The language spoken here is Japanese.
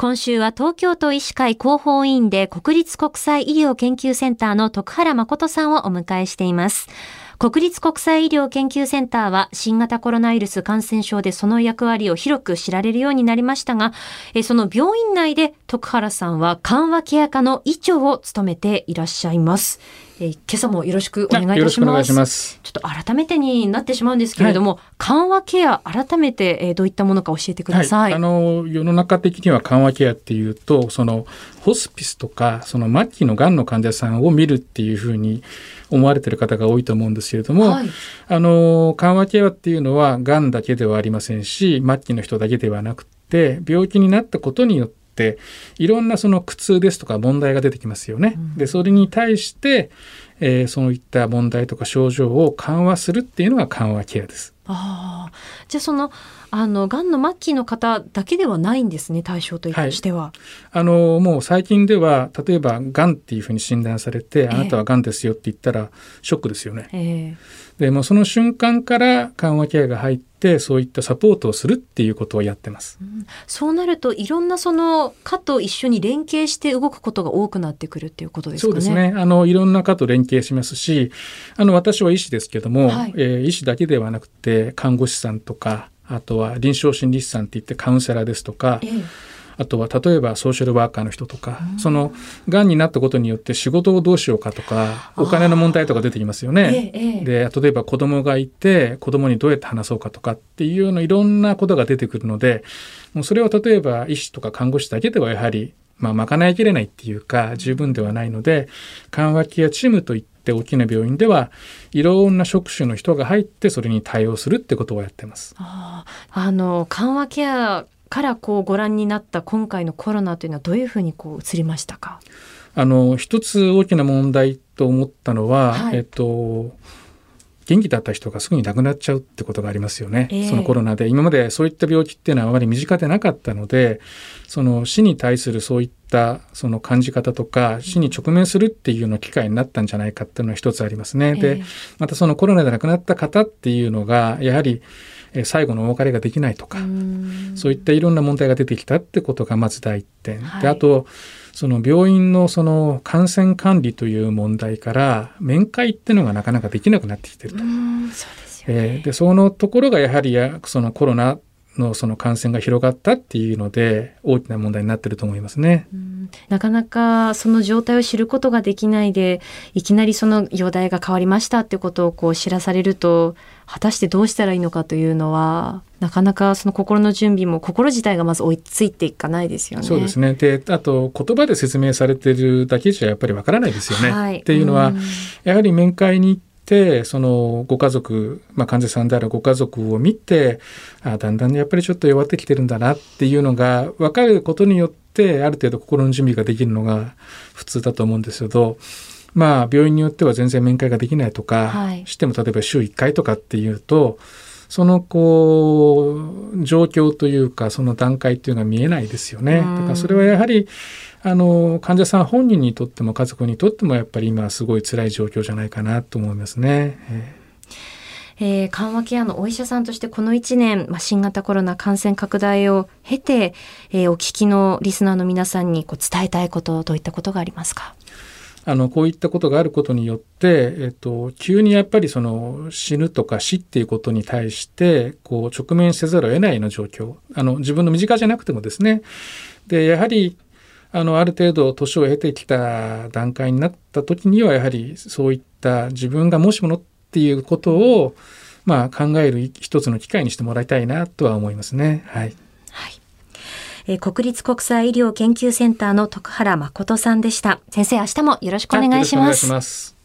今週は東京都医師会広報委員で国立国際医療研究センターの徳原誠さんをお迎えしています。国立国際医療研究センターは新型コロナウイルス感染症でその役割を広く知られるようになりましたが、その病院内で徳原さんは緩和ケア科の医長を務めていらっしゃいます。えー、今朝もよろしくお願いいたします。ますちょっと改めてになってしまうんですけれども、はい、緩和ケア改めて、えー、どういったものか教えてください。はい、あの世の中的には緩和ケアっていうと、そのホスピスとかその末期のがんの患者さんを見るっていうふうに思われている方が多いと思うんですけれども、はい、あの緩和ケアっていうのはがんだけではありませんし、末期の人だけではなくて病気になったことによってっていろんなその苦痛ですとか問題が出てきますよね。うん、でそれに対して、えー、そういった問題とか症状を緩和するっていうのが緩和ケアです。あじゃあそのあのがんの末期の方だけではないんですね対象としては。はい、あのもう最近では例えばがんっていうふうに診断されて、えー、あなたはがんですよって言ったらショックですよね。えー、でもその瞬間から緩和ケアが入ってそういったサポートをするっていうことをやってます。うん、そうなるといろんなその科と一緒に連携して動くことが多くなってくるっていうことですかね。そうですね。あのいろんな科と連携しますし、あの私は医師ですけども、はい、えー、医師だけではなくて看護師さんとかあとは臨床心理士さんって言ってカウンセラーですとか、ええ、あとは例えばソーシャルワーカーの人とか、うん、そのがんになったことによって仕事をどうしようかとかお金の問題とか出てきますよね。え、で例えば子供がいて子供にどうやって話そうかとかっていうようないろんなことが出てくるのでもうそれを例えば医師とか看護師だけではやはりまあ、賄いきれないっていうか十分ではないので緩和ケアチームといって大きな病院ではいろんな職種の人が入ってそれに対応するってことをやってます。ああの緩和ケアからこうご覧になった今回のコロナというのはどういうふうにこう移りましたか？あの一つ大きな問題と思ったのは、はい、えっと元気だった人がすぐに亡くなっちゃうってことがありますよね、えー、そのコロナで。今までそういった病気っていうのはあまり身近でなかったのでその死に対するそういったその感じ方とか死に直面するっていうような機会になったんじゃないかっていうのは一つありますね。でまたそのコロナで亡くなった方っていうのがやはり最後のお別れができないとかそういったいろんな問題が出てきたってことがまず第一点。はい、であとその病院のその感染管理という問題から面会っていうのがなかなかできなくなってきてると。えでそのところがやはりそのコロナのその感染が広がったっていうので大きな問題になってると思いますね。なかなかその状態を知ることができないでいきなりその容体が変わりましたってことをこう知らされると果たしてどうしたらいいのかというのはなかなかその心の準備も心自体がまず追いついていかないですよね。そうですね。で、あと言葉で説明されてるだけじゃやっぱりわからないですよね。はい、っていうのは、やはり面会に行ってそのご家族、まあ、患者さんであるご家族を見てあだんだんやっぱりちょっと弱ってきてるんだなっていうのが分かることによってある程度心の準備ができるのが普通だと思うんですけど。まあ、病院によっては全然面会ができないとか、はい、しても例えば週1回とかっていうとそのこう状況というかその段階っていうのが見えないですよね。だからそれはやはりあの患者さん本人にとっても家族にとってもやっぱり今すごい辛い状況じゃないかなと思いますね。えー、緩和ケアのお医者さんとしてこの1年、まあ、新型コロナ感染拡大を経て、えー、お聞きのリスナーの皆さんにこう伝えたいことどういったことがありますか？あのこういったことがあることによって、えっと、急にやっぱりその死ぬとか死っていうことに対してこう直面せざるを得ないような状況あの自分の身近じゃなくてもですねでやはりあのある程度年を経てきた段階になった時にはやはりそういった自分がもしものっていうことをまあ考える一つの機会にしてもらいたいなとは思いますね。はい。え国立国際医療研究センターの徳原誠さんでした。先生、明日もよろしくお願いします。